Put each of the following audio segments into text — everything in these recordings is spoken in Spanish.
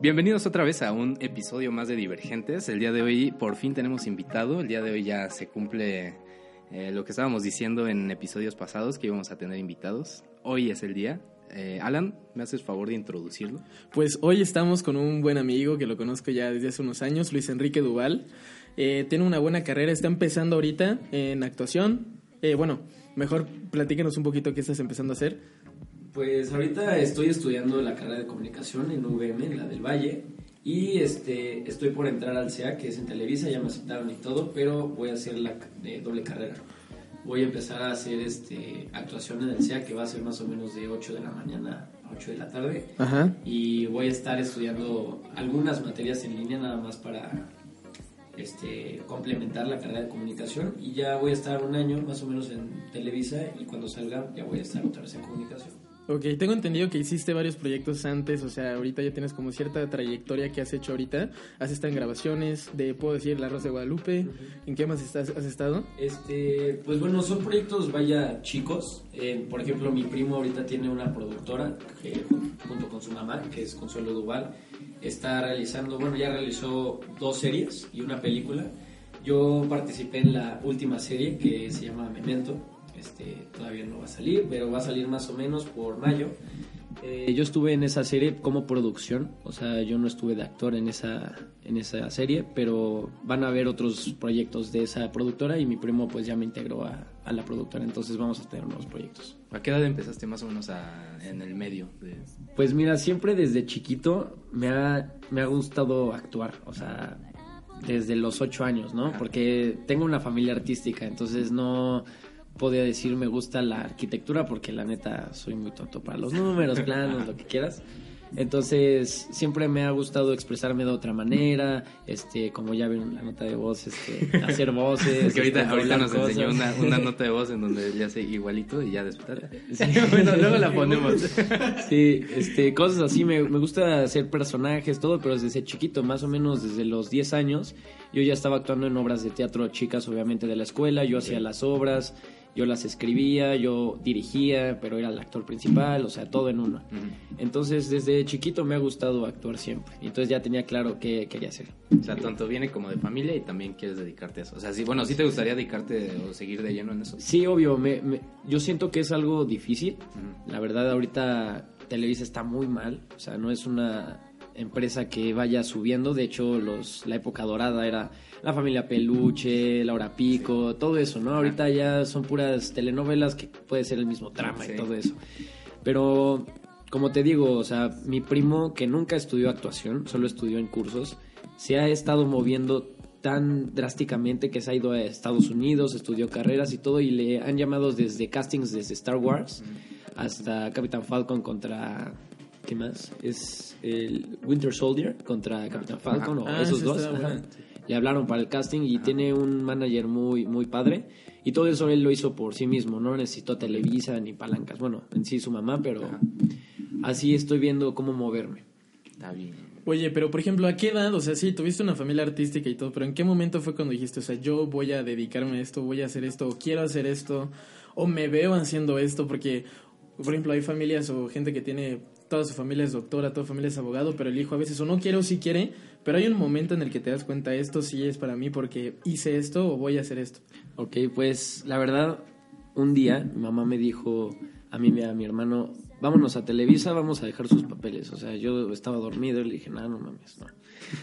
Bienvenidos otra vez a un episodio más de Divergentes. El día de hoy por fin tenemos invitado. El día de hoy ya se cumple eh, lo que estábamos diciendo en episodios pasados, que íbamos a tener invitados. Hoy es el día. Eh, Alan, ¿me haces favor de introducirlo? Pues hoy estamos con un buen amigo que lo conozco ya desde hace unos años, Luis Enrique Duval. Eh, tiene una buena carrera, está empezando ahorita en actuación. bueno, mejor platícanos un poquito qué estás empezando a hacer. Pues ahorita estoy estudiando la carrera de comunicación en UVM, en la del Valle, y este, estoy por entrar al CEA, que es en Televisa, ya me aceptaron y todo, pero voy a hacer la de doble carrera. Voy a empezar a hacer este, actuación en el CEA, que va a ser más o menos de 8 de la mañana a 8 de la tarde. Y voy a estar estudiando algunas materias en línea nada más para este, complementar la carrera de comunicación y ya voy a estar un año más o menos en Televisa y cuando salga ya voy a estar otra vez en comunicación. Ok, tengo entendido que hiciste varios proyectos antes, o sea, ahorita ya tienes como cierta trayectoria que has hecho ahorita. Has estado en grabaciones de, puedo decir, La Rosa de Guadalupe. ¿En qué más estás, has estado? Este, pues bueno, son proyectos, vaya, chicos. Eh, por ejemplo, mi primo ahorita tiene una productora que, junto con su mamá, que es Consuelo Duval, está realizando, bueno, ya realizó dos series y una película. Yo participé en la última serie que se llama Memento este, todavía no va a salir, pero va a salir más o menos por mayo. Eh, yo estuve en esa serie como producción, o sea, yo no estuve de actor en esa, en esa serie, pero van a haber otros proyectos de esa productora y mi primo pues ya me integró a, a la productora, entonces vamos a tener nuevos proyectos. ¿A qué edad empezaste más o menos en el medio? Pues mira, siempre desde chiquito me ha, me ha gustado actuar, o sea, desde los ocho años, ¿no? Porque tengo una familia artística, entonces no podía decir me gusta la arquitectura porque la neta soy muy tonto para los números, planos, lo que quieras. Entonces, siempre me ha gustado expresarme de otra manera, este, como ya vieron la nota de voz, este, hacer voces. Que ahorita, ahorita nos enseñó una, una, nota de voz en donde le hace igualito y ya después. bueno, luego la ponemos. sí, este, cosas así, me, me gusta hacer personajes, todo, pero desde chiquito, más o menos desde los 10 años, yo ya estaba actuando en obras de teatro chicas, obviamente de la escuela, yo hacía las obras, yo las escribía, yo dirigía, pero era el actor principal, o sea, todo en uno. Entonces, desde chiquito me ha gustado actuar siempre. Entonces ya tenía claro qué quería hacer. O sea, tanto viene como de familia y también quieres dedicarte a eso. O sea, sí, bueno, ¿sí te gustaría dedicarte o seguir de lleno en eso? Sí, obvio. Me, yo siento que es algo difícil. La verdad, ahorita Televisa está muy mal. O sea, no es una empresa que vaya subiendo. De hecho, los, la época dorada era la familia Peluche, Laura Pico, todo eso, ¿no? Ahorita ya son puras telenovelas que puede ser el mismo trama y todo eso. Pero, como te digo, o sea, mi primo que nunca estudió actuación, solo estudió en cursos, se ha estado moviendo tan drásticamente que se ha ido a Estados Unidos, estudió carreras y todo, y le han llamado desde castings desde Star Wars hasta Capitán Falcon contra ¿qué más? Es el Winter Soldier contra Capitán Falcon, o ah, esos dos le hablaron para el casting y tiene un manager muy, muy padre. Y todo eso él lo hizo por sí mismo, no necesitó Televisa ni palancas. Bueno, en sí su mamá, pero así estoy viendo cómo moverme. Está bien. Oye, pero por ejemplo, ¿a qué edad? O sea, sí, tuviste una familia artística y todo, pero ¿en qué momento fue cuando dijiste, o sea, yo voy a dedicarme a esto, voy a hacer esto, o quiero hacer esto, o me veo haciendo esto? Porque, por ejemplo, hay familias o gente que tiene, toda su familia es doctora, toda su familia es abogado, pero el hijo a veces o no quiere o sí quiere, pero hay un momento en el que te das cuenta, esto sí es para mí porque hice esto o voy a hacer esto. Ok, pues la verdad, un día mi mamá me dijo a mí y a mi hermano, vámonos a Televisa, vamos a dejar sus papeles. O sea, yo estaba dormido y le dije, no, no mames, no.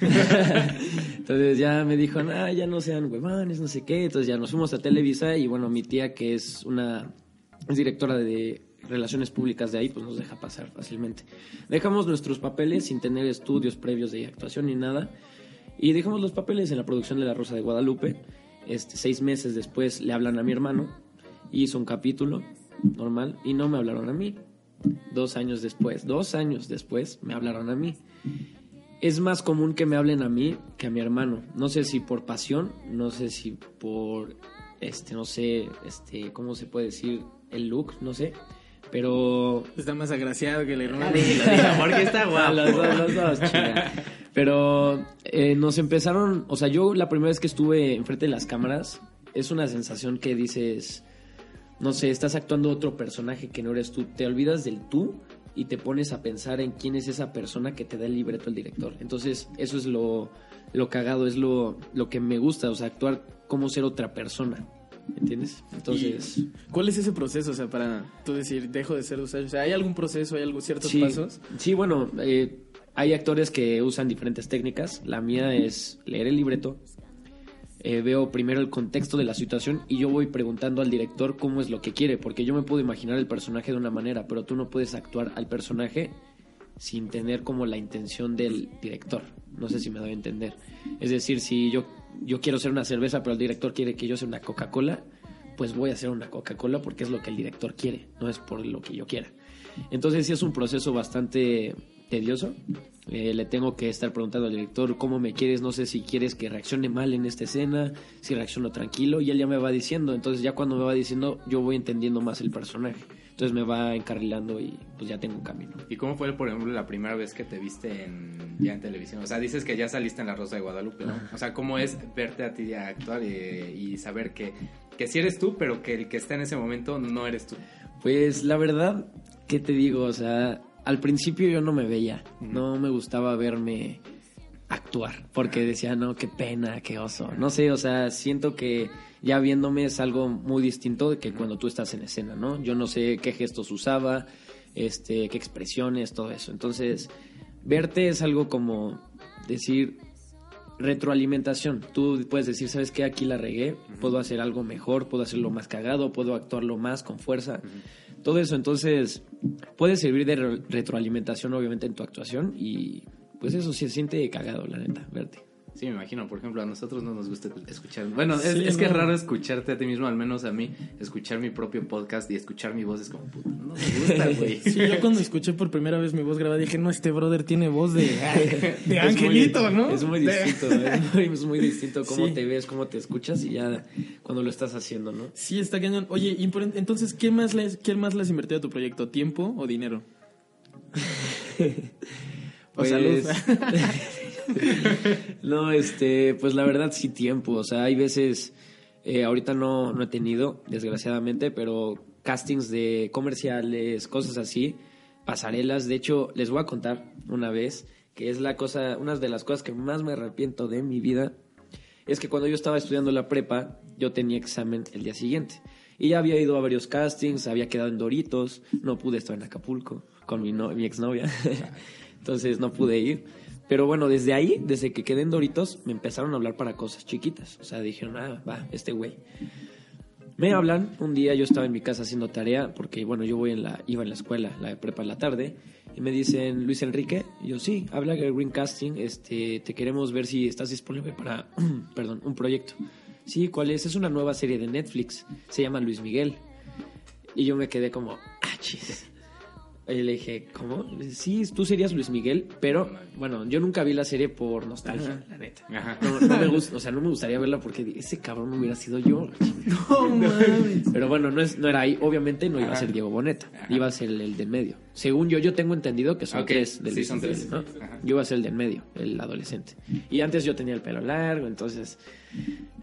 Entonces ya me dijo, no, ya no sean huevones, no sé qué. Entonces ya nos fuimos a Televisa y bueno, mi tía que es una, es directora de relaciones públicas de ahí, pues nos deja pasar fácilmente. Dejamos nuestros papeles sin tener estudios previos de actuación ni nada. Y dejamos los papeles en la producción de La Rosa de Guadalupe. Este, seis meses después le hablan a mi hermano. Hizo un capítulo normal y no me hablaron a mí. Dos años después, dos años después, me hablaron a mí. Es más común que me hablen a mí que a mi hermano. No sé si por pasión, no sé si por, este, no sé, este, ¿cómo se puede decir? El look, no sé. Pero. Está más agraciado que el hermano. porque está guapo. Los dos, los dos, Pero eh, nos empezaron. O sea, yo la primera vez que estuve enfrente de las cámaras, es una sensación que dices. No sé, estás actuando otro personaje que no eres tú. Te olvidas del tú y te pones a pensar en quién es esa persona que te da el libreto el director. Entonces, eso es lo, lo cagado, es lo, lo que me gusta, o sea, actuar como ser otra persona. ¿Entiendes? Entonces. ¿Y ¿Cuál es ese proceso? O sea, para tú decir, dejo de ser usuario. O sea, ¿hay algún proceso, hay algo, ciertos sí, pasos? Sí, bueno, eh, hay actores que usan diferentes técnicas. La mía es leer el libreto. Eh, veo primero el contexto de la situación y yo voy preguntando al director cómo es lo que quiere, porque yo me puedo imaginar el personaje de una manera, pero tú no puedes actuar al personaje sin tener como la intención del director. No sé si me doy a entender. Es decir, si yo, yo quiero ser una cerveza, pero el director quiere que yo sea una Coca-Cola, pues voy a hacer una Coca-Cola porque es lo que el director quiere, no es por lo que yo quiera. Entonces sí es un proceso bastante tedioso. Eh, le tengo que estar preguntando al director cómo me quieres, no sé si quieres que reaccione mal en esta escena, si reacciono tranquilo, y él ya me va diciendo. Entonces ya cuando me va diciendo, yo voy entendiendo más el personaje. Entonces me va encarrilando y pues ya tengo un camino. ¿Y cómo fue, por ejemplo, la primera vez que te viste en, ya en televisión? O sea, dices que ya saliste en La Rosa de Guadalupe, ¿no? O sea, ¿cómo es verte a ti a actuar y, y saber que, que sí eres tú, pero que el que está en ese momento no eres tú? Pues la verdad, ¿qué te digo? O sea, al principio yo no me veía, no me gustaba verme actuar, porque decía, no, qué pena, qué oso. No sé, o sea, siento que ya viéndome es algo muy distinto de que cuando tú estás en escena, ¿no? Yo no sé qué gestos usaba, este, qué expresiones, todo eso. Entonces, verte es algo como decir retroalimentación. Tú puedes decir, ¿sabes qué? Aquí la regué, puedo hacer algo mejor, puedo hacerlo más cagado, puedo actuarlo más con fuerza. Todo eso, entonces, puede servir de re- retroalimentación, obviamente, en tu actuación y pues eso sí se siente cagado, la neta, verte. Sí, me imagino. Por ejemplo, a nosotros no nos gusta escuchar. Bueno, es, Sí, es que es raro escucharte a ti mismo, al menos a mí, escuchar mi propio podcast y escuchar mi voz es como, puta, no me gusta, güey. Sí, yo cuando escuché por primera vez mi voz grabada dije, no, este brother tiene voz de, de muy- angelito, ¿no? Es muy distinto, es muy, es muy distinto cómo Sí. te ves, cómo te escuchas y ya cuando lo estás haciendo, ¿no? Sí, está cañón. Oye, y por- entonces, ¿qué más, le, ¿qué más le has invertido a tu proyecto? ¿Tiempo o dinero? Pues- salud. no, este, pues la verdad sí tiempo, o sea, hay veces, eh, ahorita no, no he tenido, desgraciadamente, pero castings de comerciales, cosas así, pasarelas, de hecho, les voy a contar una vez, que es la cosa, una de las cosas que más me arrepiento de mi vida, es que cuando yo estaba estudiando la prepa, yo tenía examen el día siguiente. Y ya había ido a varios castings, había quedado en Doritos, no pude estar en Acapulco con mi, no- mi exnovia. Entonces no pude ir. Pero bueno, desde ahí, desde que quedé en Doritos, me empezaron a hablar para cosas chiquitas. O sea, dijeron, ah, va, este güey. Me hablan, un día yo estaba en mi casa haciendo tarea, porque bueno, yo voy en la, iba en la escuela, la de prepa en la tarde, y me dicen, Luis Enrique, yo sí, habla Green Casting, este, te queremos ver si estás disponible para, perdón, un proyecto. Sí, ¿cuál es? Es una nueva serie de Netflix, se llama Luis Miguel. Y yo me quedé como, ah, chis. Y le dije, ¿cómo? Sí, tú serías Luis Miguel, pero bueno, yo nunca vi la serie por nostalgia, la neta. Ajá. No, no me gusta, o sea, no me gustaría verla porque ese cabrón hubiera sido yo. No mames. Pero bueno, no, es, no era ahí. Obviamente no iba a ser Diego Boneta. Iba a ser el, el del medio. Según yo, yo tengo entendido que son tres del sí, son tres. ¿no? Yo iba a ser el del medio, el adolescente. Y antes yo tenía el pelo largo, entonces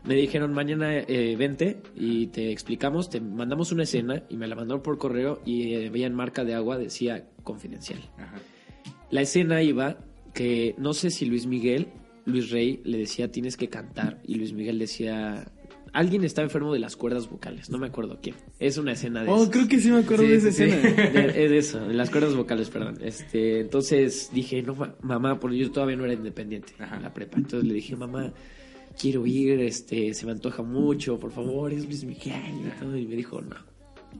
me dijeron mañana eh, vente y te explicamos, te mandamos una escena y me la mandaron por correo y eh, veía en marca de agua decía confidencial. Ajá. La escena iba que no sé si Luis Miguel, Luis Rey le decía tienes que cantar y Luis Miguel decía alguien está enfermo de las cuerdas vocales, no me acuerdo quién. Es una escena de Oh, esas. creo que sí me acuerdo Sí, de esa sí, sí. escena. De- es de eso, de las cuerdas vocales, perdón. Este, entonces dije, no, ma- mamá, porque yo todavía no era independiente Ajá. en la prepa. Entonces le dije, mamá, quiero ir, este, se me antoja mucho, por favor, es Luis Miguel. Y, todo, y me dijo, no,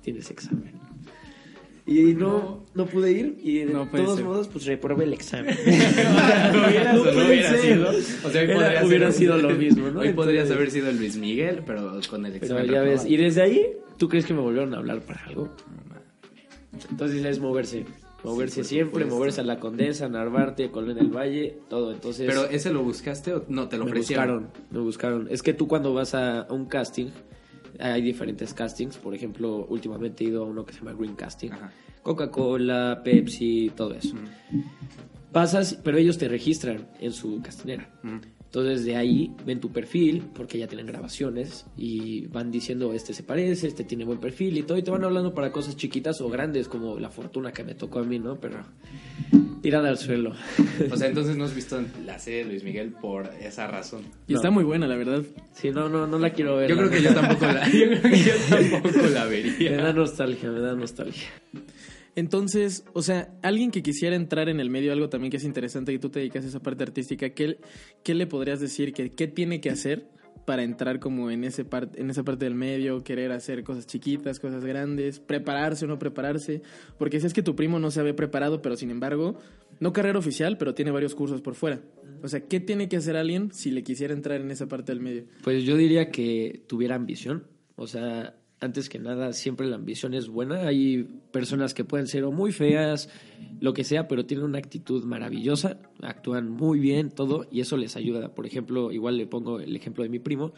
tienes examen. Y no, no pude ir y de No todos ser. modos, pues reprobé el examen. no hubiera sido. O sea, hoy Era- podría hubiera ser- sido lo mismo, ¿no? Hoy podrías haber sido Luis Miguel, pero con el Pero examen. ya ves, y desde ahí, ¿tú crees que me volvieron a hablar para algo? Entonces es moverse. Moverse Sí, siempre, supuesto. moverse a la Condesa, Narvarte, Colonia del Valle, todo. Entonces Pero ese lo buscaste o no te lo me ofrecieron. buscaron, me buscaron. Es que tú cuando vas a, un casting, hay diferentes castings. Por ejemplo, últimamente he ido a uno que se llama Green Casting. Coca-Cola, Pepsi, todo eso. Pasas, pero ellos te registran en su castinera. Mm. Entonces de ahí ven tu perfil, porque ya tienen grabaciones, y van diciendo, este se parece, este tiene buen perfil y todo, y te van hablando para cosas chiquitas o grandes, como la fortuna que me tocó a mí, ¿no? Pero tirada al suelo. O sea, entonces no has visto la serie de Luis Miguel por esa razón. Y está muy buena, la verdad. Sí, no, no, no la quiero ver. Yo creo que yo tampoco la, yo creo que yo tampoco la Me vería. da nostalgia, me da nostalgia. Entonces, o sea, alguien que quisiera entrar en el medio, algo también que es interesante y tú te dedicas a esa parte artística, ¿qué, qué le podrías decir? que ¿Qué tiene que hacer para entrar como en, ese part, en esa parte del medio, querer hacer cosas chiquitas, cosas grandes, prepararse o no prepararse? Porque si es que tu primo no se había preparado, pero sin embargo, no carrera oficial, pero tiene varios cursos por fuera. O sea, ¿qué tiene que hacer alguien si le quisiera entrar en esa parte del medio? Pues yo diría que tuviera ambición. O sea, antes que nada, siempre la ambición es buena. Hay personas que pueden ser muy feas, lo que sea, pero tienen una actitud maravillosa, actúan muy bien, todo, y eso les ayuda. Por ejemplo, igual le pongo el ejemplo de mi primo.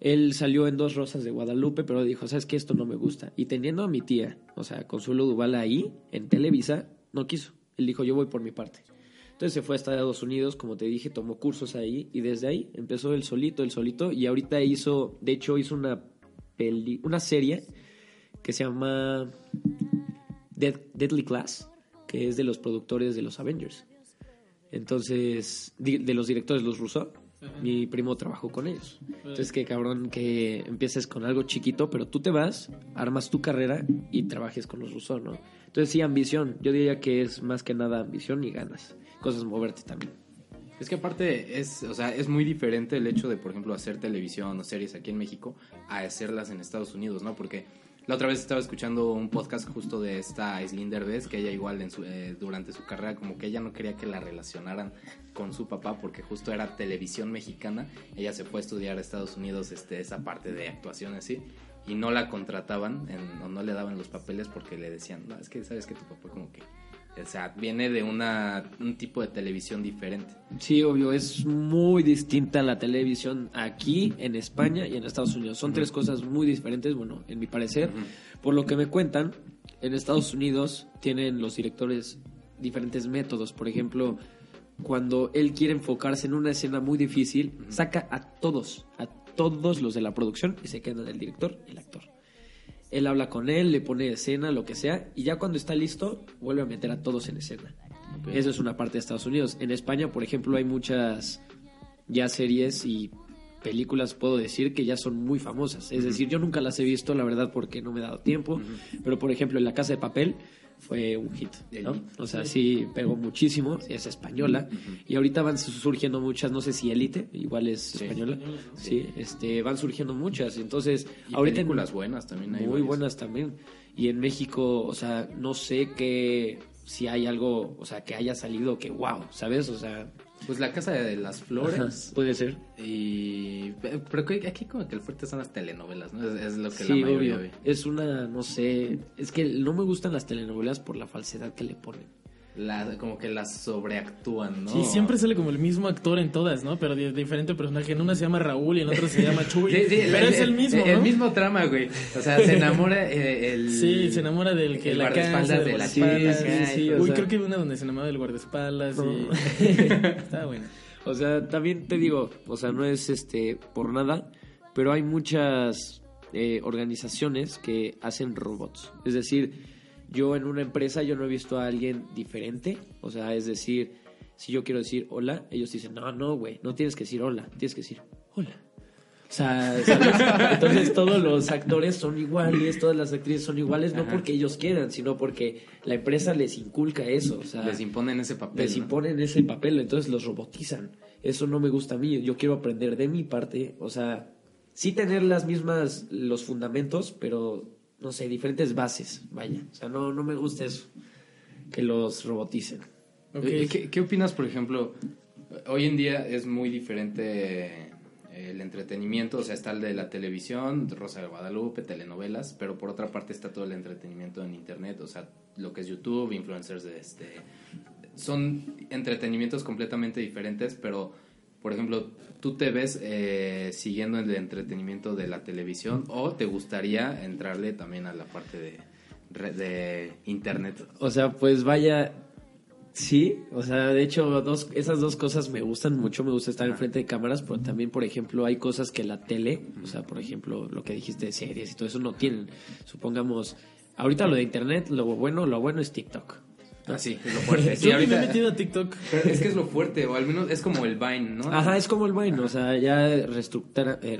Él salió en Dos Rosas de Guadalupe, pero dijo, ¿sabes qué? Esto no me gusta. Y teniendo a mi tía, o sea, Consuelo Duval ahí, en Televisa, no quiso. Él dijo, yo voy por mi parte. Entonces se fue a Estados Unidos, como te dije, tomó cursos ahí y desde ahí empezó el solito, el solito y ahorita hizo, de hecho hizo una peli, una serie que se llama Dead- Deadly Class, que es de los productores de los Avengers. Entonces, de los directores, los Russo, mi primo trabajó con ellos. Entonces, qué cabrón que empieces con algo chiquito, pero tú te vas, armas tu carrera y trabajes con los Russo, ¿no? Entonces, sí, ambición. Yo diría que es más que nada ambición y ganas. Cosas moverte también. Es que aparte es, o sea, es muy diferente el hecho de, por ejemplo, hacer televisión o series aquí en México a hacerlas en Estados Unidos, ¿no? Porque la otra vez estaba escuchando un podcast justo de esta Islinder Bess, que ella igual en su, eh, durante su carrera como que ella no quería que la relacionaran con su papá porque justo era televisión mexicana. Ella se fue a estudiar a Estados Unidos este, esa parte de actuación así y no la contrataban en- o no le daban los papeles porque le decían, no, es que sabes que tu papá como que... O sea, viene de una, un tipo de televisión diferente. Sí, obvio, es muy distinta la televisión aquí, en España y en Estados Unidos. Son tres cosas muy diferentes, bueno, en mi parecer. Por lo que me cuentan, en Estados Unidos tienen los directores diferentes métodos. Por ejemplo, cuando él quiere enfocarse en una escena muy difícil, saca a todos, a todos los de la producción y se queda el director y el actor. Él habla con él, le pone escena, lo que sea, y ya cuando está listo, vuelve a meter a todos en escena. Eso es una parte de Estados Unidos. En España, por ejemplo, hay muchas ya series y películas, puedo decir, que ya son muy famosas. Es decir, yo nunca las he visto, la verdad, porque no me he dado tiempo. Pero, por ejemplo, en La Casa de Papel fue un hit, ¿no? O sea, sí pegó muchísimo, es española. Y ahorita van surgiendo muchas, no sé si Élite, igual es española. Sí, este, van surgiendo muchas. Entonces, Y ahorita en- películas buenas también hay muy varias. buenas también. Y en México, o sea, no sé qué, si hay algo, o sea, que haya salido que wow, ¿sabes? O sea, Pues la Casa de las Flores. puede ser. Y. Pero que aquí como que el fuerte son las telenovelas, ¿no? Es, es lo que Sí, la mayoría obvio. ve. Es una, no sé, es que no me gustan las telenovelas por la falsedad que le ponen. La, como que las sobreactúan, ¿no? Sí, siempre sale como el mismo actor en todas, ¿no? Pero de diferente personaje. En una se llama Raúl y en otra se llama Chuy. Sí, sí, pero es el mismo, El, ¿no? mismo trama, güey. O sea, se enamora eh, el. Sí, se enamora del que el la cansa, de del la chica, Sí, Uy, creo que hay una donde se enamora del guardaespaldas. No. Y... Está bueno. O sea, también te digo, o sea, no es este por nada, pero hay muchas eh, organizaciones que hacen robots. Es decir, yo en una empresa yo no he visto a alguien diferente. O sea, es decir, si yo quiero decir hola, ellos dicen, no, no, güey, no tienes que decir hola, tienes que decir hola. O sea, ¿sabes? entonces todos los actores son iguales, todas las actrices son iguales, no porque ellos quieran, sino porque la empresa les inculca eso. O sea, Les imponen ese papel. les ¿no? imponen ese papel, entonces los robotizan. Eso no me gusta a mí. Yo quiero aprender de mi parte, o sea, sí tener las mismas, los fundamentos, pero no sé, diferentes bases, vaya. O sea, no, no me gusta eso, que los roboticen. Eh, ¿Qué, qué opinas, por ejemplo? Hoy en día es muy diferente eh, el entretenimiento, o sea, está el de la televisión, Rosa de Guadalupe, telenovelas, pero por otra parte está todo el entretenimiento en internet, o sea, lo que es YouTube, influencers, de este, son entretenimientos completamente diferentes, pero por ejemplo, ¿tú te ves eh, siguiendo el entretenimiento de la televisión o te gustaría entrarle también a la parte de, de internet? O sea, pues vaya, Sí, o sea, de hecho, dos, esas dos cosas me gustan mucho. Me gusta estar enfrente de cámaras, pero también, por ejemplo, hay cosas que la tele, o sea, por ejemplo, lo que dijiste de series y todo eso no tienen. Supongamos, ahorita lo de internet, lo bueno, lo bueno es TikTok. Ah, sí, es lo fuerte. Sí, Yo ahorita- me he metido a TikTok. Pero es que es lo fuerte, o al menos es como el Vine, ¿no? Ajá, es como el Vine, o sea, ya reestructura, eh,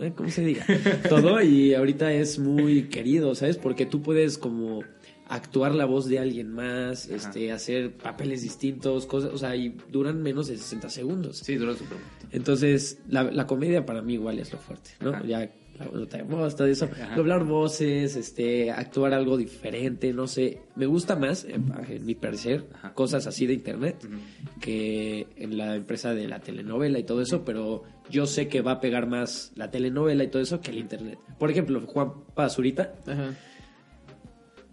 eh, ¿cómo se diga? Todo y ahorita es muy querido, ¿sabes? Porque tú puedes como actuar la voz de alguien más, este, hacer papeles distintos, cosas, o sea, y duran menos de 60 segundos. Sí, duró súper. Entonces, la, la comedia para mí igual es lo fuerte, ¿no? Ajá. Ya la nota de voz, todo eso, Ajá. doblar voces, este, actuar algo diferente, no sé, me gusta más, en, en mi parecer, Ajá. cosas así de internet que en la empresa de la telenovela y todo eso, pero yo sé que va a pegar más la telenovela y todo eso que el internet. Por ejemplo, Juan Pazurita,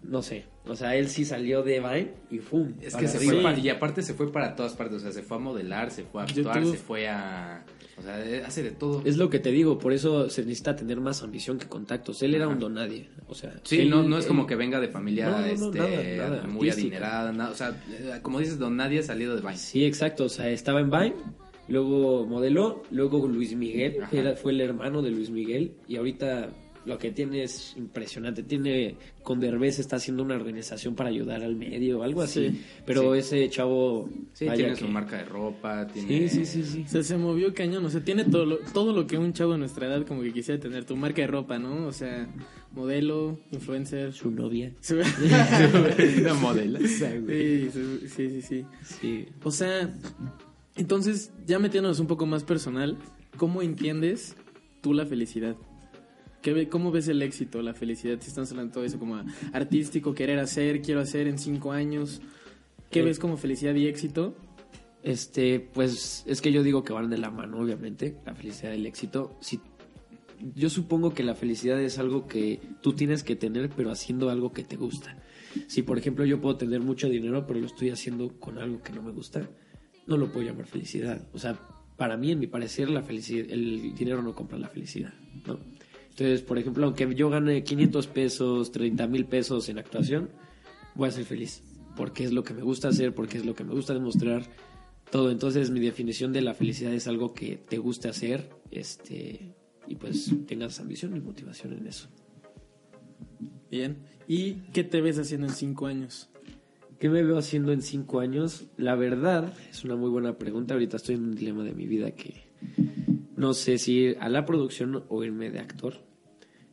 no sé, o sea, él sí salió de Vine y ¡fum! Es que se arriba. fue para, y aparte se fue para todas partes, o sea, se fue a modelar, se fue a actuar, YouTube. se fue a, o sea, eh, hace de todo. Es lo que te digo, por eso se necesita tener más ambición que contactos. Él era un don nadie, o sea... Sí, él- no, no es él- como que venga de familia No, no, no, este, nada, nada, muy artística. adinerada, nada, o sea, eh, como dices, don nadie ha salido de Vine. Sí, exacto, o sea, estaba en Vine, luego modeló, luego Luis Miguel, era, fue el hermano de Luis Miguel, y ahorita lo que tiene es impresionante. Tiene, con Derbez está haciendo una organización para ayudar al medio, algo así. Sí. Pero Sí. ese chavo... Sí, vaya tiene que- su marca de ropa, tiene... Sí, sí, sí, sí. O sea, se movió cañón, o sea, tiene todo lo, todo lo que un chavo de nuestra edad como que quisiera tener, tu marca de ropa, ¿no? O sea, modelo, influencer. Su novia. Sí, Una modelo. sí, sí, sí, sí. Sí. O sea, entonces, ya metiéndonos un poco más personal, ¿cómo entiendes tú la felicidad? ¿Qué ¿Cómo ves el éxito, la felicidad? Si estamos hablando de todo eso como artístico, querer hacer, quiero hacer en cinco años. ¿Qué Eh, ves como felicidad y éxito? Este, pues es que yo digo que van de la mano, obviamente, la felicidad y el éxito. Si, yo supongo que la felicidad es algo que tú tienes que tener, pero haciendo algo que te gusta. Si, por ejemplo, yo puedo tener mucho dinero, pero lo estoy haciendo con algo que no me gusta, no lo puedo llamar felicidad. O sea, para mí, en mi parecer, la felicidad, el dinero no compra la felicidad, ¿no? Entonces, por ejemplo, aunque yo gane 500 pesos, 30 mil pesos en actuación, voy a ser feliz. Porque es lo que me gusta hacer, porque es lo que me gusta demostrar todo. Entonces, mi definición de la felicidad es algo que te guste hacer, este, y pues tengas ambición y motivación en eso. Bien. ¿Y qué te ves haciendo en cinco años? ¿Qué me veo haciendo en cinco años? La verdad, es una muy buena pregunta. Ahorita estoy en un dilema de mi vida que no sé si ir a la producción o irme de actor.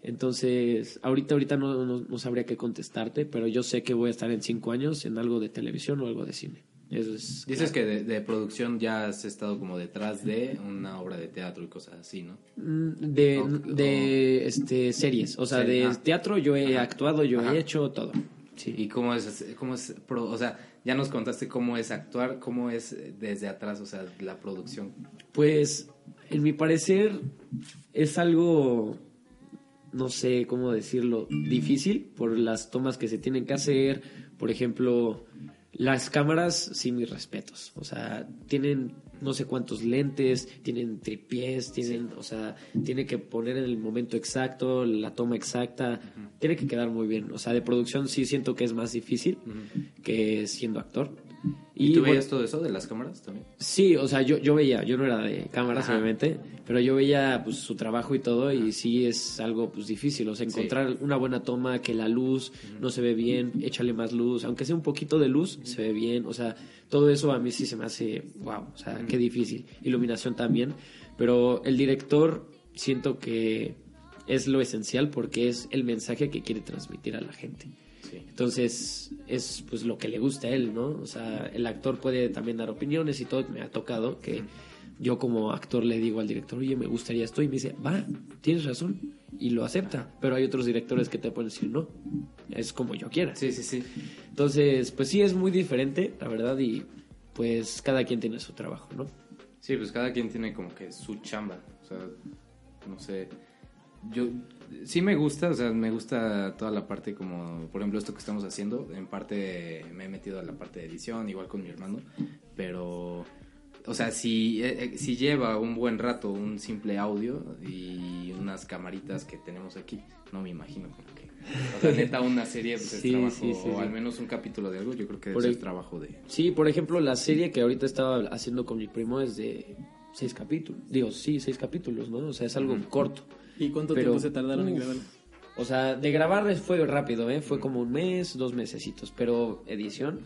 Entonces, ahorita, ahorita no, no, no sabría qué contestarte, pero yo sé que voy a estar en cinco años en algo de televisión o algo de cine. Eso es. Dices que de, de producción ya has estado como detrás de una obra de teatro y cosas así, ¿no? Mm, De, O- de este, series. O sea, Sí, de ah. teatro yo he Ajá. actuado, yo Ajá. he hecho todo. Sí. ¿Y cómo es, cómo es, o sea, ya nos contaste cómo es actuar, cómo es desde atrás, o sea, la producción? Pues, en mi parecer, es algo, no sé cómo decirlo, difícil por las tomas que se tienen que hacer. Por ejemplo, las cámaras, sí, mis respetos. O sea, tienen no sé cuántos lentes, tienen tripiés, tienen, o sea, tiene que poner en el momento exacto, la toma exacta, tiene que quedar muy bien. O sea, de producción sí siento que es más difícil que siendo actor. ¿Y, tú bueno, veías todo eso de las cámaras también? Sí, o sea, yo, yo veía, yo no era de cámaras, Ajá. obviamente, pero yo veía pues su trabajo y todo, y sí es algo pues difícil, o sea, Sí. encontrar una buena toma, que la luz no se ve bien, échale más luz, aunque sea un poquito de luz, se ve bien, o sea, todo eso a mí sí se me hace, wow, o sea, qué difícil. Iluminación también, pero el director siento que es lo esencial porque es el mensaje que quiere transmitir a la gente. Sí. Entonces, es pues lo que le gusta a él, ¿no? O sea, el actor puede también dar opiniones y todo. Me ha tocado que yo como actor le digo al director, oye, me gustaría esto. Y me dice, va, tienes razón. Y lo acepta. Pero hay otros directores que te pueden decir, no, es como yo quiera. Sí, sí, sí. Entonces, pues sí, es muy diferente, la verdad. Y pues cada quien tiene su trabajo, ¿no? Sí, pues cada quien tiene como que su chamba. O sea, no sé. Yo sí me gusta, o sea, me gusta toda la parte como, por ejemplo, esto que estamos haciendo. En parte me he metido a la parte de edición, igual con mi hermano. Pero o sea, si, eh, eh, si lleva un buen rato un simple audio y unas camaritas que tenemos aquí, no me imagino como que... O sea, neta, una serie pues, Sí, es trabajo, sí, sí, o al menos un capítulo de algo, yo creo que Por debe el- trabajo de... Sí, por ejemplo, la serie que ahorita estaba haciendo con mi primo es de seis capítulos. Digo, sí, seis capítulos, ¿no? O sea, es algo corto. ¿Y cuánto Pero, tiempo se tardaron en grabar? O sea, de grabar fue rápido, ¿eh? Fue como un mes, dos mesecitos. Pero edición,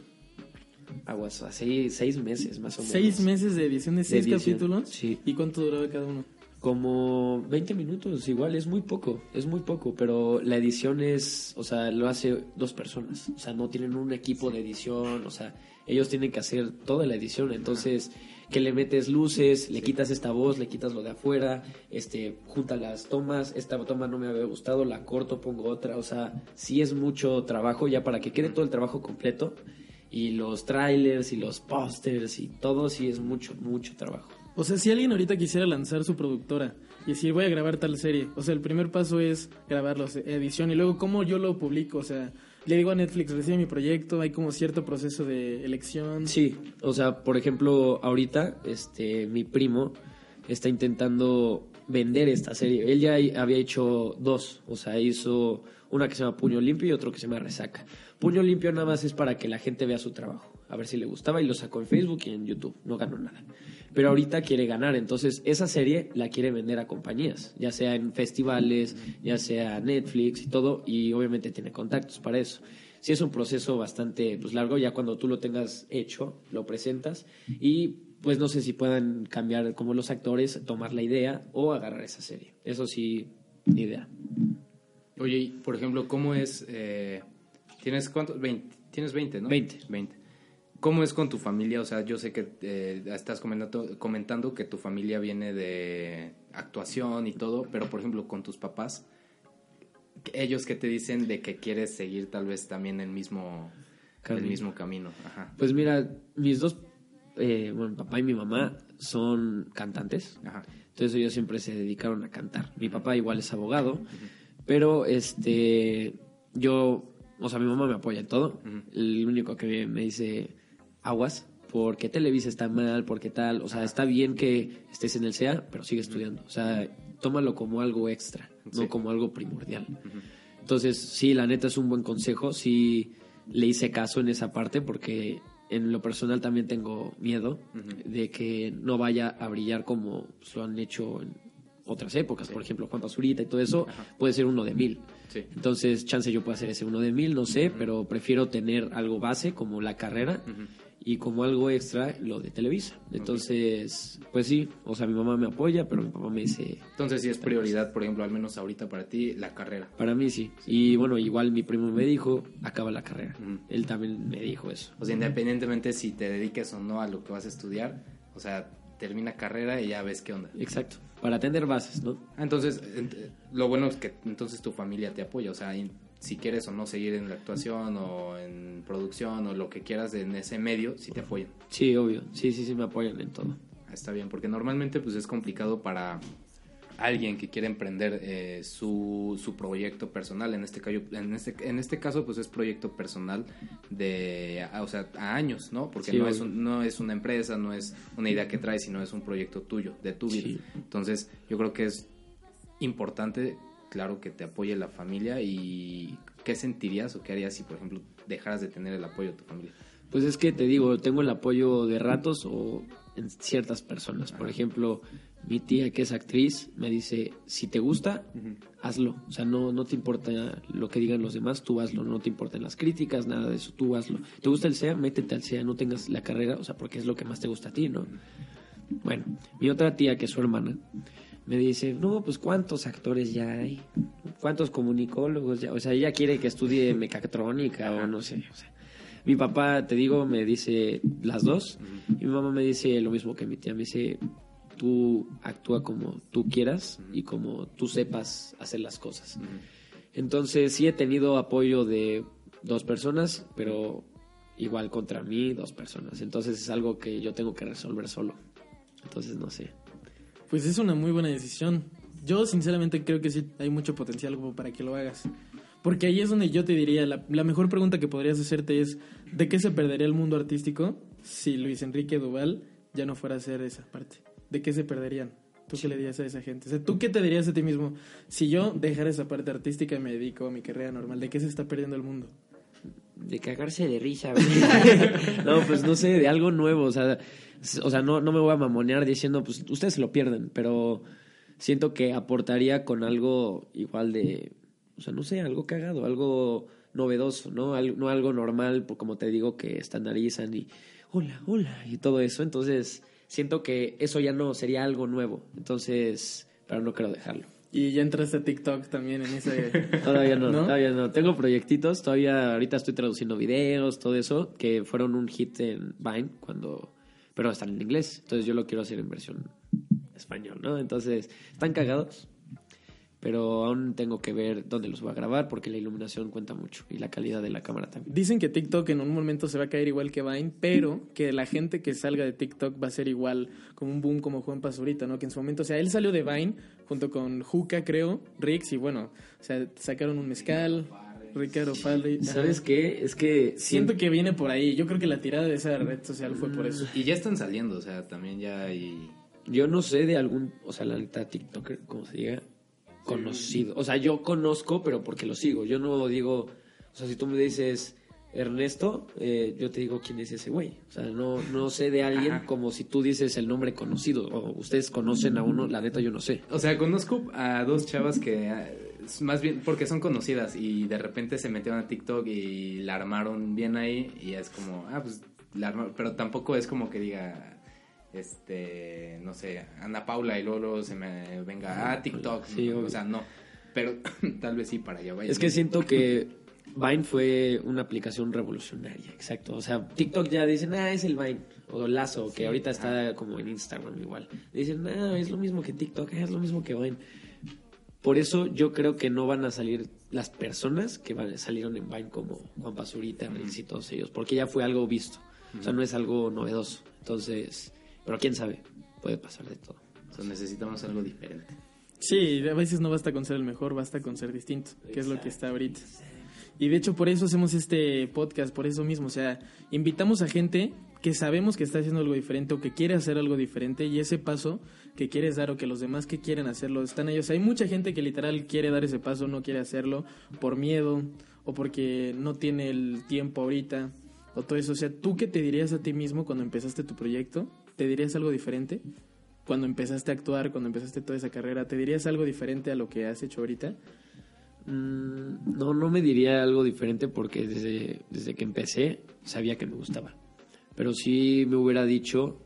aguas, así seis meses más o menos. ¿Seis meses de edición de seis edición, capítulos? sí. ¿Y cuánto duraba cada uno? Como 20 minutos, igual, es muy poco, es muy poco, pero la edición es, o sea, lo hace dos personas, o sea, no tienen un equipo de edición, o sea, ellos tienen que hacer toda la edición, entonces, que le metes luces, le quitas esta voz, le quitas lo de afuera, este, junta las tomas, esta toma no me había gustado, la corto, pongo otra, o sea, sí es mucho trabajo ya para que quede todo el trabajo completo, y los trailers y los pósters y todo, sí es mucho, mucho trabajo. O sea, si alguien ahorita quisiera lanzar su productora y decir voy a grabar tal serie, o sea, el primer paso es grabarlo, edición y luego cómo yo lo publico, o sea, le digo a Netflix, recibe mi proyecto, hay como cierto proceso de elección. Sí, o sea, por ejemplo, ahorita, este, mi primo está intentando vender esta serie. Él ya había hecho dos, o sea, hizo una que se llama Puño Limpio y otro que se llama Resaca. Puño Limpio nada más es para que la gente vea su trabajo, a ver si le gustaba y lo sacó en Facebook y en YouTube, no ganó nada. Pero ahorita quiere ganar, entonces esa serie la quiere vender a compañías, ya sea en festivales, ya sea Netflix y todo, y obviamente tiene contactos para eso sí es un proceso bastante pues, largo, ya cuando tú lo tengas hecho, lo presentas y pues no sé si puedan cambiar como los actores, tomar la idea o agarrar esa serie. Eso sí, ni idea. Oye, y, por ejemplo, ¿cómo es... eh, ¿Tienes cuántos? 20. Tienes 20, ¿no? 20. 20. ¿Cómo es con tu familia? O sea, yo sé que eh, estás comentando, comentando que tu familia viene de actuación y todo, pero por ejemplo, con tus papás, ellos que te dicen de que quieres seguir tal vez también el mismo el Camino. mismo camino. Ajá. Pues mira, mis dos, eh, bueno, mi papá y mi mamá son cantantes, Ajá. entonces ellos siempre se dedicaron a cantar. Mi papá igual es abogado, pero este, yo, o sea, mi mamá me apoya en todo. El único que me dice aguas, porque Televisa está mal, porque tal, o sea, está bien que estés en el SEA, pero sigue estudiando. O sea, tómalo como algo extra, Sí. no como algo primordial. Entonces, sí, la neta es un buen consejo. Sí, le hice caso en esa parte porque en lo personal también tengo miedo de que no vaya a brillar como pues, lo han hecho en otras épocas. Por ejemplo, Juan Pazurita y todo eso puede ser uno de mil. Sí. Entonces, chance yo puedo hacer ese uno de mil, no sé, pero prefiero tener algo base como la carrera y como algo extra lo de Televisa. Entonces, pues sí, o sea, mi mamá me apoya, pero mi papá me dice, Entonces, sí es prioridad, por ejemplo, al menos ahorita para ti, la carrera. para mí sí. Y bueno, igual mi primo me dijo, acaba la carrera. Ujú. Él también me dijo eso. O sea, independientemente si te dediques o no a lo que vas a estudiar, o sea, termina carrera y ya ves qué onda. Exacto. Para tener bases, ¿no? Ah, Entonces, ent- lo bueno es que entonces tu familia te apoya, o sea, si quieres o no seguir en la actuación o en producción o lo que quieras en ese medio, si te apoyan. Sí, obvio. Sí, sí, sí, me apoyan en todo. Está bien, porque normalmente pues es complicado para alguien que quiere emprender eh, su, su proyecto personal. En este, caso, en, este, en este caso, pues es proyecto personal de, o sea, a años, ¿no? Porque Sí, no, es un- no es una empresa, no es una idea que traes, sino es un proyecto tuyo, de tu vida. Sí. Entonces, yo creo que es importante, claro, que te apoye la familia y ¿qué sentirías o qué harías si, por ejemplo, dejaras de tener el apoyo de tu familia? Pues es que te digo, tengo el apoyo de ratos o en ciertas personas. Por ejemplo, mi tía que es actriz me dice, si te gusta, hazlo. O sea, no, no te importa lo que digan los demás, tú hazlo. No te importan las críticas, nada de eso, tú hazlo. ¿Te gusta el SEA? Métete al SEA, no tengas la carrera, o sea, porque es lo que más te gusta a ti, ¿no? Bueno, mi otra tía, que es su hermana, me dice, no, pues ¿cuántos actores ya hay? ¿Cuántos comunicólogos ya? O sea, ella quiere que estudie mecatrónica o no sé. O sea, mi papá, te digo, me dice las dos. Y mi mamá me dice lo mismo que mi tía. Me dice, tú actúa como tú quieras y como tú sepas hacer las cosas. Entonces, sí he tenido apoyo de dos personas, pero igual contra mí, dos personas. Entonces, es algo que yo tengo que resolver solo. Entonces, no sé. Pues es una muy buena decisión. Yo sinceramente creo que sí hay mucho potencial como para que lo hagas. Porque ahí es donde yo te diría, la, la mejor pregunta que podrías hacerte es, ¿de qué se perdería el mundo artístico si Luis Enrique Duval ya no fuera a hacer esa parte? ¿De qué se perderían? ¿Tú qué le dirías a esa gente? O sea, ¿tú qué te dirías a ti mismo? Si yo dejara esa parte artística y me dedico a mi carrera normal, ¿de qué se está perdiendo el mundo? De cagarse de risa, güey. no, pues no sé, de algo nuevo. O sea, o sea no, no me voy a mamonear diciendo, pues ustedes se lo pierden, pero siento que aportaría con algo igual de, o sea, no sé, algo cagado, algo novedoso, ¿no? Al- no algo normal, como te digo, que estandarizan y hola, hola, y todo eso. Entonces, siento que eso ya no sería algo nuevo. Entonces, pero no quiero dejarlo. Y ya entraste a TikTok también en ese... Todavía no, ¿No? todavía no. Tengo proyectitos, todavía ahorita estoy traduciendo videos, todo eso, que fueron un hit en Vine cuando... Pero están en inglés, entonces yo lo quiero hacer en versión español, ¿no? Entonces, están cagados, pero aún tengo que ver dónde los voy a grabar porque la iluminación cuenta mucho y la calidad de la cámara también. Dicen que TikTok en un momento se va a caer igual que Vine, pero que la gente que salga de TikTok va a ser igual como un boom como Juan Pazurita, ¿no? Que en su momento, o sea, él salió de Vine junto con Juca, creo, Rix, y bueno, o sea, sacaron un mezcal, Ricardo Falde. ¿Sabes qué? Es que Siento que viene por ahí. Yo creo que la tirada de esa red social fue por eso. Y ya están saliendo, o sea, también ya hay... Yo no sé de algún, o sea, la neta TikToker, como se diga, conocido. O sea, yo conozco, pero porque lo sigo. Yo no digo, o sea, si tú me dices Ernesto, eh, yo te digo quién es ese güey. O sea, no, no sé de alguien Ajá. como si tú dices el nombre conocido. O ustedes conocen a uno, la neta yo no sé. O sea, conozco a dos chavas que eh, más bien porque son conocidas y de repente se metieron a TikTok y la armaron bien ahí y es como, ah, pues la armaron, pero tampoco es como que diga, este, no sé, Ana Paula y luego, luego se me venga, ah, TikTok, Sí, o sea, no, pero tal vez sí para allá vaya. Es que siento que Vine fue una aplicación revolucionaria, exacto. O sea, TikTok ya dicen, ah, es el Vine. O Lazo, que ahorita está como en Instagram igual. Dicen, ah, es lo mismo que TikTok, ah, es lo mismo que Vine. Por eso yo creo que no van a salir las personas que van, salieron en Vine como Juan Pazurita, Reels y todos ellos, porque ya fue algo visto. O sea, no es algo novedoso. Entonces, pero quién sabe, puede pasar de todo. O necesitamos algo diferente. Sí, a veces no basta con ser el mejor, basta con ser distinto, que es lo que está ahorita. Y de hecho por eso hacemos este podcast, por eso mismo, o sea, invitamos a gente que sabemos que está haciendo algo diferente o que quiere hacer algo diferente y ese paso que quieres dar o que los demás que quieren hacerlo están ellos. Hay mucha gente que literal quiere dar ese paso, no quiere hacerlo por miedo o porque no tiene el tiempo ahorita o todo eso. O sea, ¿tú qué te dirías a ti mismo cuando empezaste tu proyecto? ¿Te dirías algo diferente? Cuando empezaste a actuar, cuando empezaste toda esa carrera, ¿te dirías algo diferente a lo que has hecho ahorita? Mm, no, no me diría algo diferente porque desde, desde que empecé sabía que me gustaba. Pero sí me hubiera dicho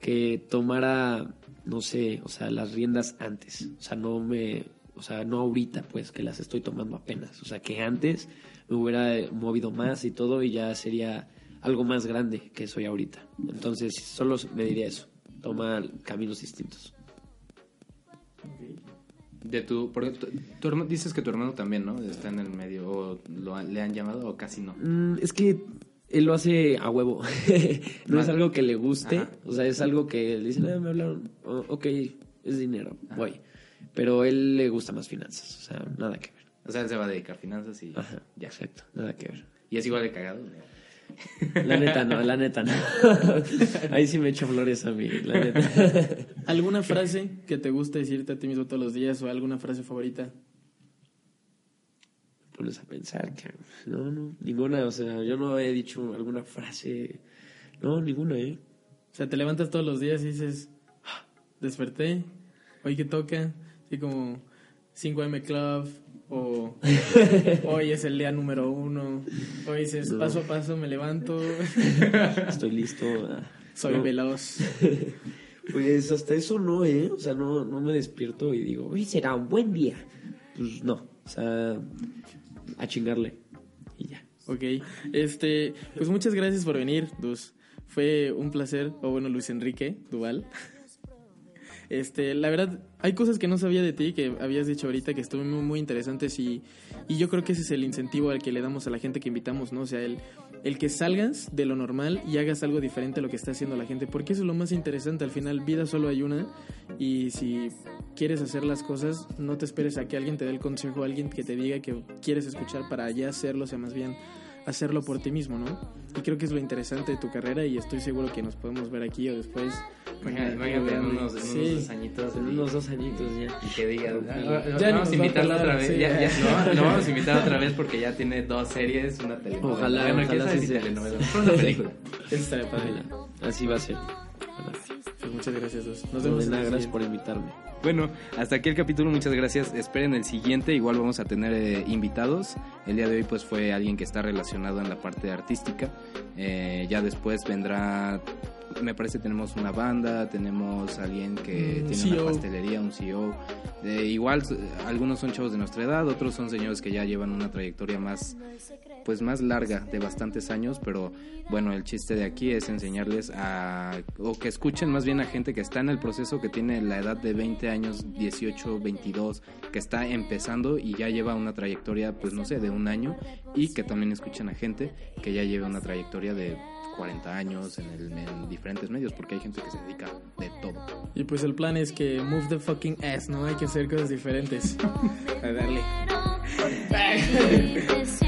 que tomara, no sé, o sea, las riendas antes. O sea, no me, o sea, no ahorita, pues, que las estoy tomando apenas. O sea, que antes me hubiera movido más y todo y ya sería algo más grande que soy ahorita. Entonces, solo me diría eso. Toma caminos distintos. De tu, porque tu, tu hermano- dices que tu hermano también, ¿no? Está en el medio, o lo, le han llamado o casi no. Mm, es que él lo hace a huevo. no es algo que le guste. Ajá. O sea, es algo que le dicen, ah, me hablaron. Oh, ok, es dinero, voy. Pero él le gusta más finanzas. O sea, nada que ver. O sea, él se va a dedicar a finanzas y Ajá, ya. exacto, nada que ver. Y es igual de cagado. La neta no, la neta no. Ahí sí me echo flores a mí, la neta. ¿Alguna frase que te gusta decirte a ti mismo todos los días o alguna frase favorita? Pones a pensar, cabrón. No, no, ninguna. O sea, yo no he dicho alguna frase. No, ninguna, ¿eh? O sea, te levantas todos los días y dices, "Ah, desperté, hoy que toca, así como 5M Club, o hoy es el día número uno, hoy dices, paso a paso me levanto, Estoy listo. soy No. veloz. Pues hasta eso no, ¿eh? O sea, no, no me despierto y digo, hoy será un buen día. Pues no, o sea, a chingarle y ya. Ok, este, pues muchas gracias por venir, Dus. Fue un placer, o bueno, Luis Enrique Duval. Este, la verdad, hay cosas que no sabía de ti, que habías dicho ahorita, que estuvieron muy, muy interesantes y, y yo creo que ese es el incentivo al que le damos a la gente que invitamos, ¿no? O sea, el, el que salgas de lo normal y hagas algo diferente a lo que está haciendo la gente, porque eso es lo más interesante, al final vida solo hay una y si quieres hacer las cosas, no te esperes a que alguien te dé el consejo, alguien que te diga que quieres escuchar para ya hacerlo, o sea, más bien hacerlo por ti mismo, ¿no? Y creo que es lo interesante de tu carrera y estoy seguro que nos podemos ver aquí o después. Imagínate en unos, en Sí. unos dos añitos. En unos dos añitos ya. Y que diga, Ya "Ah, ni vamos a va a invitarlo pelar, otra vez. sí. Ya, ya, no, lo vamos a invitar otra vez porque ya tiene dos series, una telenovela. Ojalá, bueno, ojalá sí telenovela. Una película. Eso estaría padre. Así va a ser. Pues muchas gracias, dos. Nos No, vemos nada, gracias por invitarme. Bueno, hasta aquí el capítulo, muchas gracias. Esperen el siguiente, igual vamos a tener eh, invitados. El día de hoy pues fue alguien que está relacionado en la parte artística. Eh, ya después vendrá, me parece tenemos una banda, tenemos alguien que Mm, tiene CEO. una pastelería, un CEO. Eh, igual algunos son chavos de nuestra edad, otros son señores que ya llevan una trayectoria más pues más larga de bastantes años, pero bueno, el chiste de aquí es enseñarles a o que escuchen más bien a gente que está en el proceso, que tiene la edad de 20 años, 18, 22, que está empezando y ya lleva una trayectoria pues no sé, de un año y que también escuchen a gente que ya lleva una trayectoria de 40 años, en, el, en diferentes medios, porque hay gente que se dedica de todo. Y pues el plan es que move the fucking ass, ¿no? Hay que hacer cosas diferentes. A darle.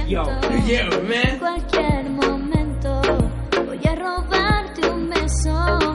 yo, yo, man. En cualquier momento voy a robarte un beso.